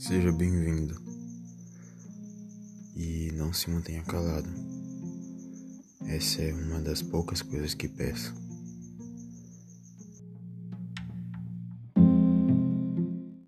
Seja bem-vindo. E não se mantenha calado. Essa é uma das poucas coisas que peço.